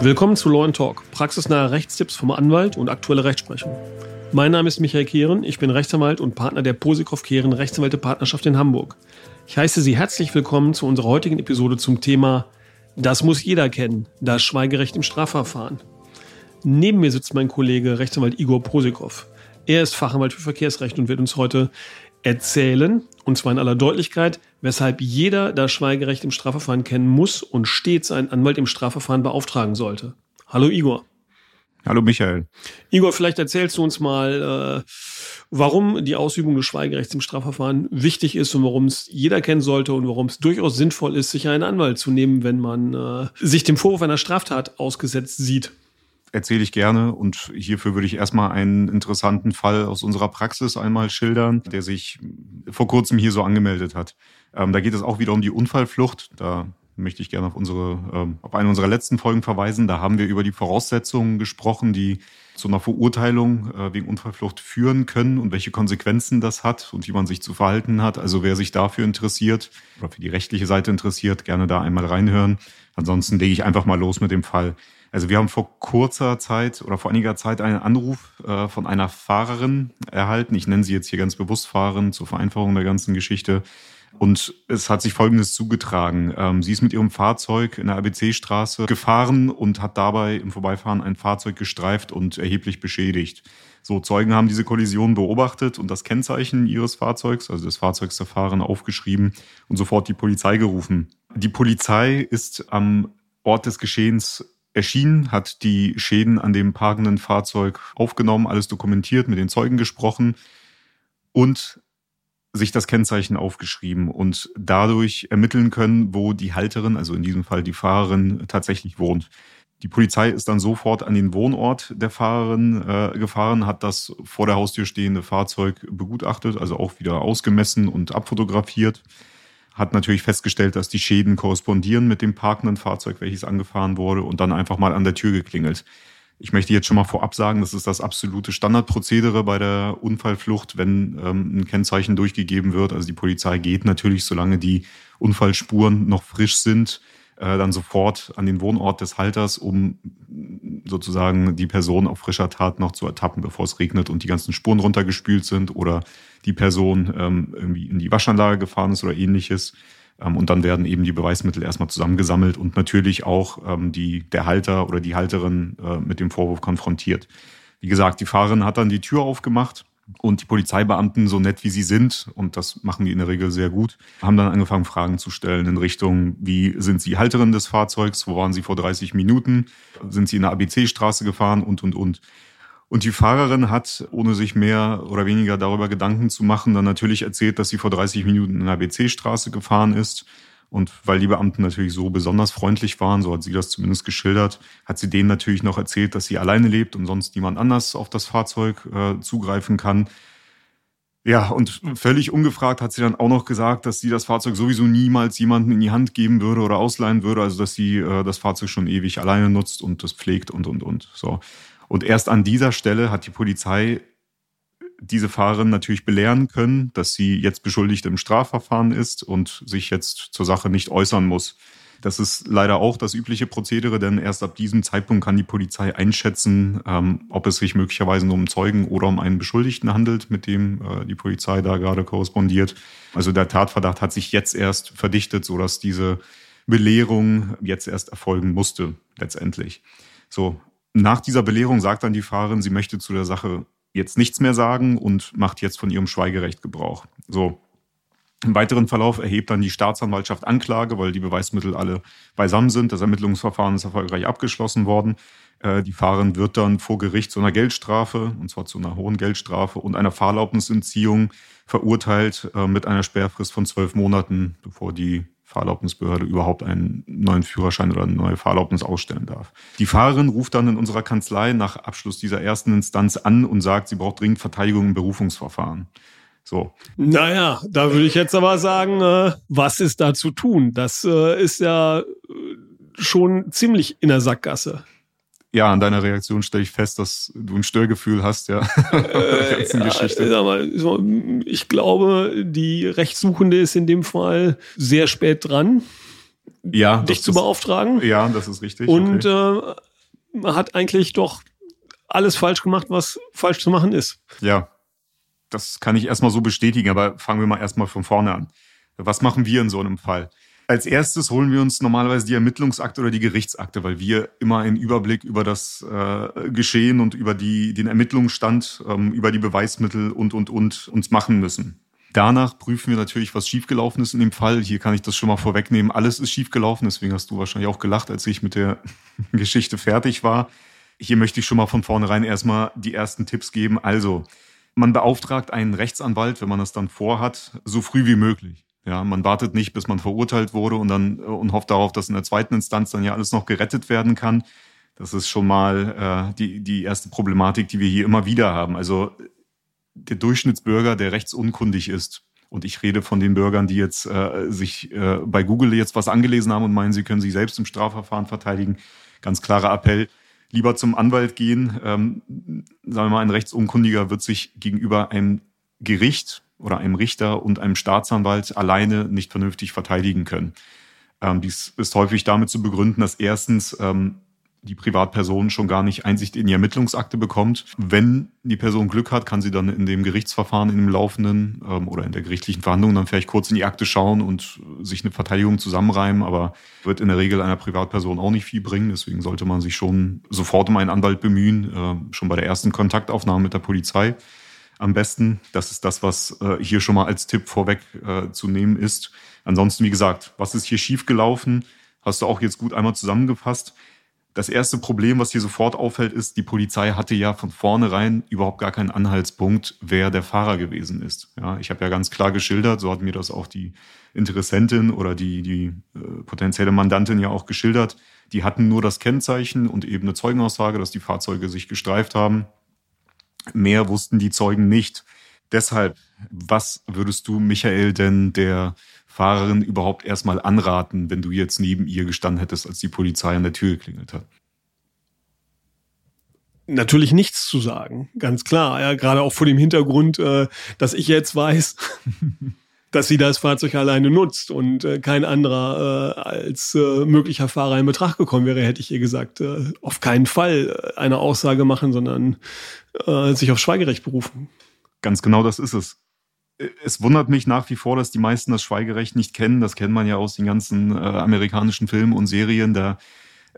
Willkommen zu Law Talk, praxisnahe Rechtstipps vom Anwalt und aktuelle Rechtsprechung. Mein Name ist Michael Kehren, ich bin Rechtsanwalt und Partner der Posikow Kehren Rechtsanwälte Partnerschaft in Hamburg. Ich heiße Sie herzlich willkommen zu unserer heutigen Episode zum Thema Das muss jeder kennen, das Schweigerecht im Strafverfahren. Neben mir sitzt mein Kollege Rechtsanwalt Igor Posikow. Er ist Fachanwalt für Verkehrsrecht und wird uns heute erzählen, und zwar in aller Deutlichkeit, weshalb jeder das Schweigerecht im Strafverfahren kennen muss und stets einen Anwalt im Strafverfahren beauftragen sollte. Hallo Igor. Hallo Michael. Igor, vielleicht erzählst du uns mal, äh, warum die Ausübung des Schweigerechts im Strafverfahren wichtig ist und warum es jeder kennen sollte und warum es durchaus sinnvoll ist, sich einen Anwalt zu nehmen, wenn man äh, sich dem Vorwurf einer Straftat ausgesetzt sieht erzähle ich gerne und hierfür würde ich erstmal einen interessanten Fall aus unserer Praxis einmal schildern, der sich vor kurzem hier so angemeldet hat. Ähm, da geht es auch wieder um die Unfallflucht. Da möchte ich gerne auf unsere, ähm, auf eine unserer letzten Folgen verweisen. Da haben wir über die Voraussetzungen gesprochen, die zu einer Verurteilung äh, wegen Unfallflucht führen können und welche Konsequenzen das hat und wie man sich zu verhalten hat. Also wer sich dafür interessiert oder für die rechtliche Seite interessiert, gerne da einmal reinhören. Ansonsten lege ich einfach mal los mit dem Fall. Also wir haben vor kurzer Zeit oder vor einiger Zeit einen Anruf äh, von einer Fahrerin erhalten. Ich nenne sie jetzt hier ganz bewusst Fahrerin zur Vereinfachung der ganzen Geschichte. Und es hat sich Folgendes zugetragen. Ähm, sie ist mit ihrem Fahrzeug in der ABC-Straße gefahren und hat dabei im Vorbeifahren ein Fahrzeug gestreift und erheblich beschädigt. So, Zeugen haben diese Kollision beobachtet und das Kennzeichen ihres Fahrzeugs, also des Fahrzeugs der Fahrerin, aufgeschrieben und sofort die Polizei gerufen. Die Polizei ist am Ort des Geschehens erschienen, hat die Schäden an dem parkenden Fahrzeug aufgenommen, alles dokumentiert, mit den Zeugen gesprochen und sich das Kennzeichen aufgeschrieben und dadurch ermitteln können, wo die Halterin, also in diesem Fall die Fahrerin, tatsächlich wohnt. Die Polizei ist dann sofort an den Wohnort der Fahrerin äh, gefahren, hat das vor der Haustür stehende Fahrzeug begutachtet, also auch wieder ausgemessen und abfotografiert hat natürlich festgestellt, dass die Schäden korrespondieren mit dem parkenden Fahrzeug, welches angefahren wurde und dann einfach mal an der Tür geklingelt. Ich möchte jetzt schon mal vorab sagen, das ist das absolute Standardprozedere bei der Unfallflucht, wenn ähm, ein Kennzeichen durchgegeben wird. Also die Polizei geht natürlich, solange die Unfallspuren noch frisch sind, äh, dann sofort an den Wohnort des Halters, um sozusagen die Person auf frischer Tat noch zu ertappen, bevor es regnet und die ganzen Spuren runtergespült sind oder die Person ähm, irgendwie in die Waschanlage gefahren ist oder ähnliches. Ähm, und dann werden eben die Beweismittel erstmal zusammengesammelt und natürlich auch ähm, die, der Halter oder die Halterin äh, mit dem Vorwurf konfrontiert. Wie gesagt, die Fahrerin hat dann die Tür aufgemacht und die Polizeibeamten, so nett wie sie sind, und das machen die in der Regel sehr gut, haben dann angefangen, Fragen zu stellen in Richtung, wie sind Sie Halterin des Fahrzeugs? Wo waren Sie vor 30 Minuten? Sind Sie in der ABC-Straße gefahren? Und, und, und. Und die Fahrerin hat, ohne sich mehr oder weniger darüber Gedanken zu machen, dann natürlich erzählt, dass sie vor 30 Minuten in der ABC-Straße gefahren ist und weil die Beamten natürlich so besonders freundlich waren, so hat sie das zumindest geschildert, hat sie denen natürlich noch erzählt, dass sie alleine lebt und sonst niemand anders auf das Fahrzeug äh, zugreifen kann. Ja, und völlig ungefragt hat sie dann auch noch gesagt, dass sie das Fahrzeug sowieso niemals jemanden in die Hand geben würde oder ausleihen würde, also dass sie äh, das Fahrzeug schon ewig alleine nutzt und das pflegt und und und so. Und erst an dieser Stelle hat die Polizei diese Fahrerin natürlich belehren können, dass sie jetzt beschuldigt im Strafverfahren ist und sich jetzt zur Sache nicht äußern muss. Das ist leider auch das übliche Prozedere, denn erst ab diesem Zeitpunkt kann die Polizei einschätzen, ähm, ob es sich möglicherweise nur um Zeugen oder um einen Beschuldigten handelt, mit dem äh, die Polizei da gerade korrespondiert. Also der Tatverdacht hat sich jetzt erst verdichtet, sodass diese Belehrung jetzt erst erfolgen musste, letztendlich. So, nach dieser Belehrung sagt dann die Fahrerin, sie möchte zu der Sache jetzt nichts mehr sagen und macht jetzt von ihrem Schweigerecht Gebrauch. So. Im weiteren Verlauf erhebt dann die Staatsanwaltschaft Anklage, weil die Beweismittel alle beisammen sind. Das Ermittlungsverfahren ist erfolgreich abgeschlossen worden. Äh, die Fahrerin wird dann vor Gericht zu einer Geldstrafe, und zwar zu einer hohen Geldstrafe und einer Fahrerlaubnisentziehung verurteilt äh, mit einer Sperrfrist von zwölf Monaten, bevor die Fahrerlaubnisbehörde überhaupt einen neuen Führerschein oder eine neue Fahrerlaubnis ausstellen darf. Die Fahrerin ruft dann in unserer Kanzlei nach Abschluss dieser ersten Instanz an und sagt, sie braucht dringend Verteidigung im Berufungsverfahren. So. Naja, da würde ich jetzt aber sagen, äh, was ist da zu tun? Das äh, ist ja äh, schon ziemlich in der Sackgasse. Ja, an deiner Reaktion stelle ich fest, dass du ein Störgefühl hast, ja. Äh, ja Geschichte. Sag mal, ich glaube, die Rechtssuchende ist in dem Fall sehr spät dran, ja, dich zu beauftragen. Ja, das ist richtig. Und okay. äh, hat eigentlich doch alles falsch gemacht, was falsch zu machen ist. Ja, das kann ich erstmal so bestätigen, aber fangen wir mal erstmal von vorne an. Was machen wir in so einem Fall? Als erstes holen wir uns normalerweise die Ermittlungsakte oder die Gerichtsakte, weil wir immer einen Überblick über das äh, Geschehen und über die, den Ermittlungsstand, ähm, über die Beweismittel und, und, und uns machen müssen. Danach prüfen wir natürlich, was schiefgelaufen ist in dem Fall. Hier kann ich das schon mal vorwegnehmen. Alles ist schiefgelaufen, deswegen hast du wahrscheinlich auch gelacht, als ich mit der Geschichte fertig war. Hier möchte ich schon mal von vornherein erstmal die ersten Tipps geben. Also, man beauftragt einen Rechtsanwalt, wenn man das dann vorhat, so früh wie möglich. Ja, man wartet nicht, bis man verurteilt wurde und dann und hofft darauf, dass in der zweiten Instanz dann ja alles noch gerettet werden kann. Das ist schon mal äh, die, die erste Problematik, die wir hier immer wieder haben. Also der Durchschnittsbürger, der rechtsunkundig ist, und ich rede von den Bürgern, die jetzt äh, sich äh, bei Google jetzt was angelesen haben und meinen, sie können sich selbst im Strafverfahren verteidigen. Ganz klarer Appell, lieber zum Anwalt gehen. Ähm, sagen wir mal, ein Rechtsunkundiger wird sich gegenüber einem Gericht oder einem Richter und einem Staatsanwalt alleine nicht vernünftig verteidigen können. Ähm, dies ist häufig damit zu begründen, dass erstens ähm, die Privatperson schon gar nicht Einsicht in die Ermittlungsakte bekommt. Wenn die Person Glück hat, kann sie dann in dem Gerichtsverfahren, in dem laufenden ähm, oder in der gerichtlichen Verhandlung dann vielleicht kurz in die Akte schauen und sich eine Verteidigung zusammenreimen, aber wird in der Regel einer Privatperson auch nicht viel bringen. Deswegen sollte man sich schon sofort um einen Anwalt bemühen, äh, schon bei der ersten Kontaktaufnahme mit der Polizei am besten. Das ist das, was äh, hier schon mal als Tipp vorweg äh, zu nehmen ist. Ansonsten, wie gesagt, was ist hier schiefgelaufen? Hast du auch jetzt gut einmal zusammengefasst. Das erste Problem, was hier sofort auffällt, ist, die Polizei hatte ja von vornherein überhaupt gar keinen Anhaltspunkt, wer der Fahrer gewesen ist. Ja, ich habe ja ganz klar geschildert, so hat mir das auch die Interessentin oder die, die äh, potenzielle Mandantin ja auch geschildert. Die hatten nur das Kennzeichen und eben eine Zeugenaussage, dass die Fahrzeuge sich gestreift haben. Mehr wussten die Zeugen nicht. Deshalb, was würdest du, Michael, denn der Fahrerin überhaupt erstmal anraten, wenn du jetzt neben ihr gestanden hättest, als die Polizei an der Tür geklingelt hat? Natürlich nichts zu sagen, ganz klar. Ja, gerade auch vor dem Hintergrund, äh, dass ich jetzt weiß, dass sie das Fahrzeug alleine nutzt und äh, kein anderer äh, als äh, möglicher Fahrer in Betracht gekommen wäre, hätte ich ihr gesagt, äh, auf keinen Fall äh, eine Aussage machen, sondern äh, sich auf Schweigerecht berufen. Ganz genau das ist es. Es wundert mich nach wie vor, dass die meisten das Schweigerecht nicht kennen. Das kennt man ja aus den ganzen amerikanischen Filmen und Serien. Da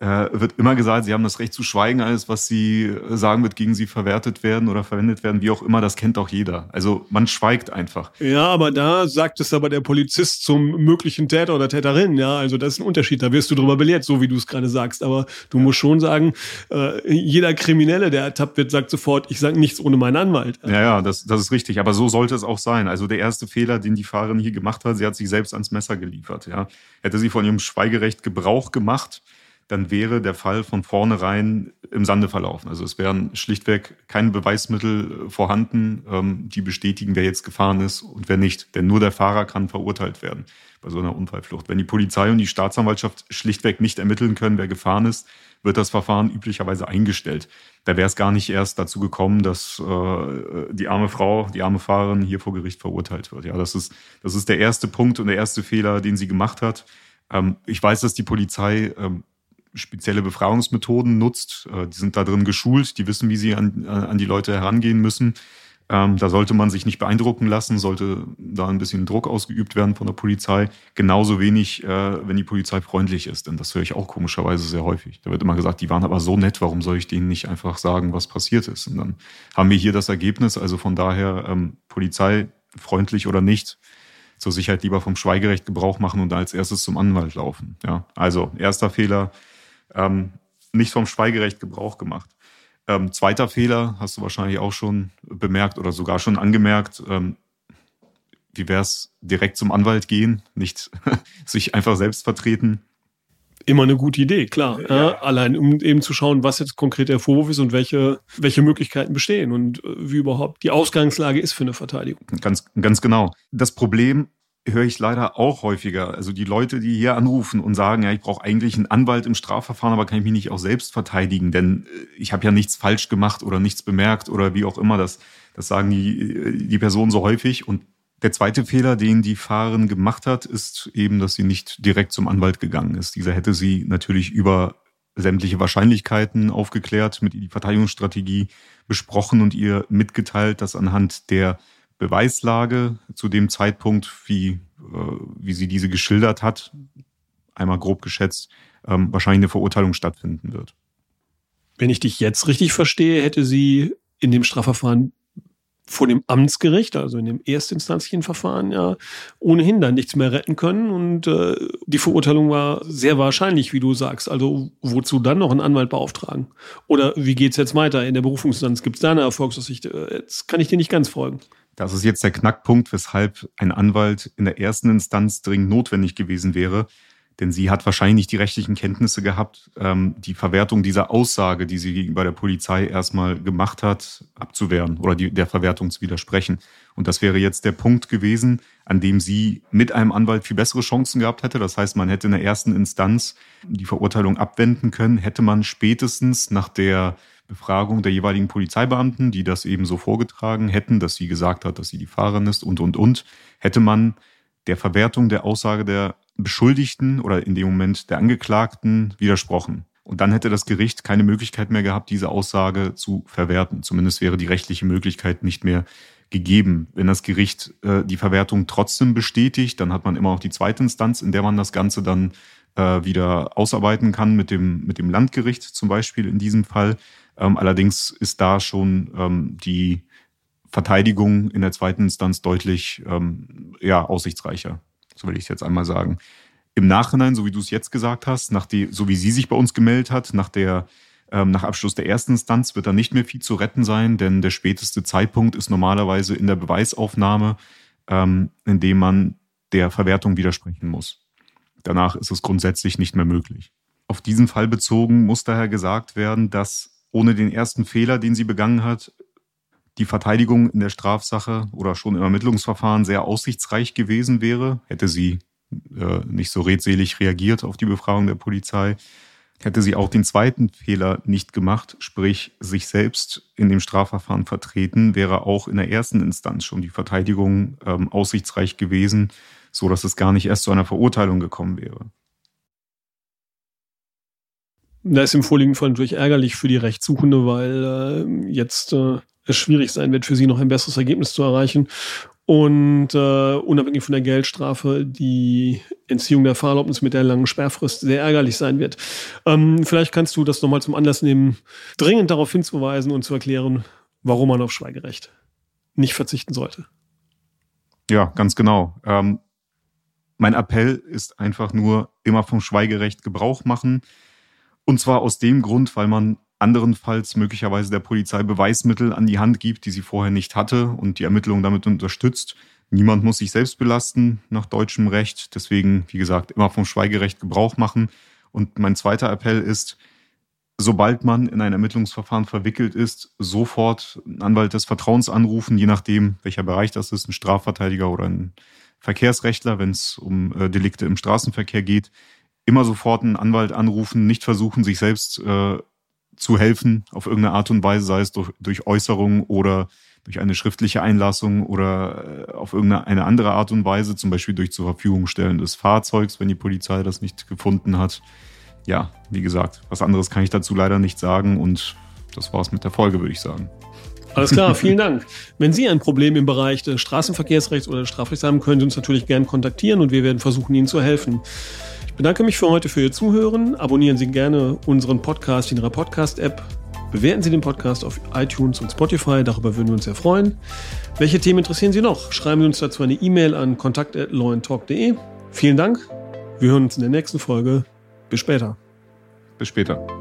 äh, wird immer gesagt, sie haben das Recht zu schweigen, alles, was sie sagen wird, gegen sie verwertet werden oder verwendet werden, wie auch immer, das kennt auch jeder. Also man schweigt einfach. Ja, aber da sagt es aber der Polizist zum möglichen Täter oder Täterin, ja, also das ist ein Unterschied, da wirst du drüber belehrt, so wie du es gerade sagst, aber du musst schon sagen, äh, jeder Kriminelle, der ertappt wird, sagt sofort, ich sage nichts ohne meinen Anwalt. Ja, ja, das, das ist richtig, aber so sollte es auch sein. Also der erste Fehler, den die Fahrerin hier gemacht hat, sie hat sich selbst ans Messer geliefert, ja. Hätte sie von ihrem Schweigerecht Gebrauch gemacht, dann wäre der Fall von vornherein im Sande verlaufen. Also es wären schlichtweg keine Beweismittel äh, vorhanden, ähm, die bestätigen, wer jetzt gefahren ist und wer nicht. Denn nur der Fahrer kann verurteilt werden bei so einer Unfallflucht. Wenn die Polizei und die Staatsanwaltschaft schlichtweg nicht ermitteln können, wer gefahren ist, wird das Verfahren üblicherweise eingestellt. Da wäre es gar nicht erst dazu gekommen, dass äh, die arme Frau, die arme Fahrerin hier vor Gericht verurteilt wird. Ja, das ist, das ist der erste Punkt und der erste Fehler, den sie gemacht hat. Ähm, ich weiß, dass die Polizei ähm, spezielle Befragungsmethoden nutzt. Äh, die sind da drin geschult, die wissen, wie sie an, an die Leute herangehen müssen. Ähm, da sollte man sich nicht beeindrucken lassen, sollte da ein bisschen Druck ausgeübt werden von der Polizei. Genauso wenig, äh, wenn die Polizei freundlich ist, denn das höre ich auch komischerweise sehr häufig. Da wird immer gesagt, die waren aber so nett, warum soll ich denen nicht einfach sagen, was passiert ist? Und dann haben wir hier das Ergebnis. Also von daher, ähm, Polizei freundlich oder nicht, zur Sicherheit lieber vom Schweigerecht Gebrauch machen und als erstes zum Anwalt laufen. Ja, also erster Fehler, ähm, nicht vom Schweigerecht Gebrauch gemacht. Ähm, zweiter Fehler, hast du wahrscheinlich auch schon bemerkt oder sogar schon angemerkt, ähm, wie wäre es direkt zum Anwalt gehen, nicht sich einfach selbst vertreten? Immer eine gute Idee, klar. Ja. Äh, allein um eben zu schauen, was jetzt konkret der Vorwurf ist und welche, welche Möglichkeiten bestehen und äh, wie überhaupt die Ausgangslage ist für eine Verteidigung. Ganz, ganz genau. Das Problem höre ich leider auch häufiger. Also die Leute, die hier anrufen und sagen, ja, ich brauche eigentlich einen Anwalt im Strafverfahren, aber kann ich mich nicht auch selbst verteidigen, denn äh, ich habe ja nichts falsch gemacht oder nichts bemerkt oder wie auch immer. Das, das sagen die, die Personen so häufig. Und der zweite Fehler, den die Fahrerin gemacht hat, ist eben, dass sie nicht direkt zum Anwalt gegangen ist. Dieser hätte sie natürlich über sämtliche Wahrscheinlichkeiten aufgeklärt, mit ihr die Verteidigungsstrategie besprochen und ihr mitgeteilt, dass anhand der Beweislage zu dem Zeitpunkt, wie, äh, wie sie diese geschildert hat, einmal grob geschätzt, ähm, wahrscheinlich eine Verurteilung stattfinden wird. Wenn ich dich jetzt richtig verstehe, hätte sie in dem Strafverfahren vor dem Amtsgericht, also in dem erstinstanzlichen Verfahren, ja ohnehin dann nichts mehr retten können. Und äh, die Verurteilung war sehr wahrscheinlich, wie du sagst. Also wozu dann noch einen Anwalt beauftragen? Oder wie geht's jetzt weiter in der Berufungsinstanz? Gibt es da eine Erfolgsaussicht? Äh, jetzt kann ich dir nicht ganz folgen. Das ist jetzt der Knackpunkt, weshalb ein Anwalt in der ersten Instanz dringend notwendig gewesen wäre. Denn sie hat wahrscheinlich nicht die rechtlichen Kenntnisse gehabt, ähm, die Verwertung dieser Aussage, die sie gegenüber der Polizei erstmal gemacht hat, abzuwehren oder die, der Verwertung zu widersprechen. Und das wäre jetzt der Punkt gewesen, an dem sie mit einem Anwalt viel bessere Chancen gehabt hätte. Das heißt, man hätte in der ersten Instanz die Verurteilung abwenden können, hätte man spätestens nach der Befragung der jeweiligen Polizeibeamten, die das eben so vorgetragen hätten, dass sie gesagt hat, dass sie die Fahrerin ist und, und, und, hätte man der Verwertung der Aussage der Beschuldigten oder in dem Moment der Angeklagten widersprochen. Und dann hätte das Gericht keine Möglichkeit mehr gehabt, diese Aussage zu verwerten. Zumindest wäre die rechtliche Möglichkeit nicht mehr gegeben. Wenn das Gericht äh, die Verwertung trotzdem bestätigt, dann hat man immer noch die zweite Instanz, in der man das Ganze dann äh, wieder ausarbeiten kann mit dem, mit dem Landgericht zum Beispiel in diesem Fall. Ähm, allerdings ist da schon ähm, die Verteidigung in der zweiten Instanz deutlich ähm, ja, aussichtsreicher so will ich es jetzt einmal sagen. Im Nachhinein, so wie du es jetzt gesagt hast, nach die, so wie sie sich bei uns gemeldet hat, nach der ähm, nach Abschluss der ersten Instanz wird da nicht mehr viel zu retten sein, denn der späteste Zeitpunkt ist normalerweise in der Beweisaufnahme, ähm, in dem man der Verwertung widersprechen muss. Danach ist es grundsätzlich nicht mehr möglich. Auf diesen Fall bezogen muss daher gesagt werden, dass ohne den ersten Fehler, den sie begangen hat, die Verteidigung in der Strafsache oder schon im Ermittlungsverfahren sehr aussichtsreich gewesen wäre, hätte sie äh, nicht so redselig reagiert auf die Befragung der Polizei, hätte sie auch den zweiten Fehler nicht gemacht, sprich sich selbst in dem Strafverfahren vertreten, wäre auch in der ersten Instanz schon die Verteidigung ähm, aussichtsreich gewesen, so dass es gar nicht erst zu einer Verurteilung gekommen wäre. Da ist im vorliegenden Fall natürlich ärgerlich für die Rechtssuchende, weil äh, jetzt äh, es schwierig sein wird, für sie noch ein besseres Ergebnis zu erreichen. Und äh, unabhängig von der Geldstrafe die Entziehung der Fahrerlaubnis mit der langen Sperrfrist sehr ärgerlich sein wird. Ähm, vielleicht kannst du das nochmal zum Anlass nehmen, dringend darauf hinzuweisen und zu erklären, warum man auf Schweigerecht nicht verzichten sollte. Ja, ganz genau. Ähm, mein Appell ist einfach nur immer vom Schweigerecht Gebrauch machen. Und zwar aus dem Grund, weil man anderenfalls möglicherweise der Polizei Beweismittel an die Hand gibt, die sie vorher nicht hatte und die Ermittlungen damit unterstützt. Niemand muss sich selbst belasten nach deutschem Recht. Deswegen, wie gesagt, immer vom Schweigerecht Gebrauch machen. Und mein zweiter Appell ist, sobald man in ein Ermittlungsverfahren verwickelt ist, sofort einen Anwalt des Vertrauens anrufen, je nachdem, welcher Bereich das ist, ein Strafverteidiger oder ein Verkehrsrechtler, wenn es um äh, Delikte im Straßenverkehr geht. Immer sofort einen Anwalt anrufen, nicht versuchen, sich selbst äh, zu helfen auf irgendeine Art und Weise, sei es durch, durch Äußerung oder durch eine schriftliche Einlassung oder äh, auf irgendeine andere Art und Weise, zum Beispiel durch zur Verfügung stellen des Fahrzeugs, wenn die Polizei das nicht gefunden hat. Ja, wie gesagt, was anderes kann ich dazu leider nicht sagen und das war's mit der Folge, würde ich sagen. Alles klar, vielen Dank. Wenn Sie ein Problem im Bereich des Straßenverkehrsrechts oder des Strafrechts haben, können Sie uns natürlich gerne kontaktieren und wir werden versuchen, Ihnen zu helfen bedanke mich für heute für Ihr Zuhören. Abonnieren Sie gerne unseren Podcast in Ihrer Podcast-App. Bewerten Sie den Podcast auf iTunes und Spotify, darüber würden wir uns sehr freuen. Welche Themen interessieren Sie noch? Schreiben Sie uns dazu eine E-Mail an kontakt.lawandtalk.de. Vielen Dank. Wir hören uns in der nächsten Folge. Bis später. Bis später.